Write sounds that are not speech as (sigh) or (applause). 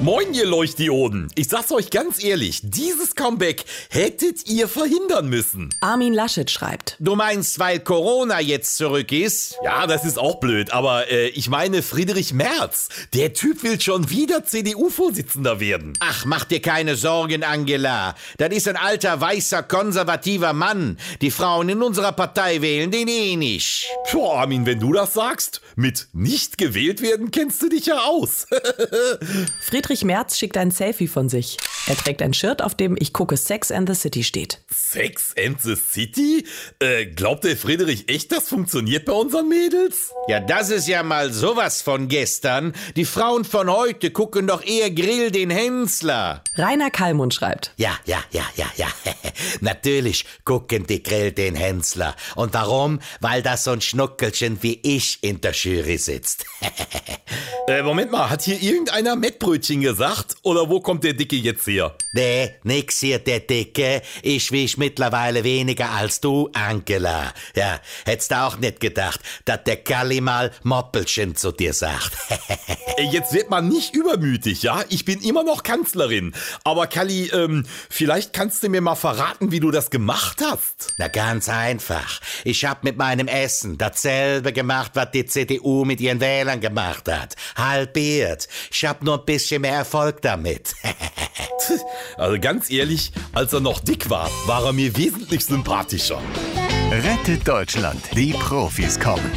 Moin, ihr Leuchtdioden. Ich sag's euch ganz ehrlich, dieses Comeback hättet ihr verhindern müssen. Armin Laschet schreibt. Du meinst, weil Corona jetzt zurück ist? Ja, das ist auch blöd, aber äh, ich meine Friedrich Merz. Der Typ will schon wieder CDU-Vorsitzender werden. Ach, mach dir keine Sorgen, Angela. Das ist ein alter, weißer, konservativer Mann. Die Frauen in unserer Partei wählen den eh nicht. Puh, Armin, wenn du das sagst, mit nicht gewählt werden kennst du dich ja aus. (laughs) Friedrich Merz schickt ein Selfie von sich. Er trägt ein Shirt, auf dem Ich gucke Sex and the City steht. Sex and the City? Äh, glaubt der Friedrich echt, das funktioniert bei unseren Mädels? Ja, das ist ja mal sowas von gestern. Die Frauen von heute gucken doch eher Grill den Hensler. Rainer Kallmund schreibt. Ja, ja, ja, ja, ja. (laughs) Natürlich gucken die Grill den Hensler. Und warum? Weil da so ein Schnuckelchen wie ich in der Jury sitzt. (laughs) äh, Moment mal, hat hier irgendeiner Mettbrötchen gesagt? Oder wo kommt der Dicke jetzt her? Nee, nix hier, der Dicke. Ich wisch mittlerweile weniger als du, Angela. Ja, hättest du auch nicht gedacht, dass der Kalli mal Moppelchen zu dir sagt. (laughs) Jetzt wird man nicht übermütig, ja? Ich bin immer noch Kanzlerin. Aber Kalli, ähm, vielleicht kannst du mir mal verraten, wie du das gemacht hast. Na ganz einfach. Ich hab mit meinem Essen dasselbe gemacht, was die CDU mit ihren Wählern gemacht hat. Halbiert. Ich hab nur ein bisschen mehr Erfolg damit. (laughs) also ganz ehrlich, als er noch dick war, war er mir wesentlich sympathischer. Rettet Deutschland. Die Profis kommen.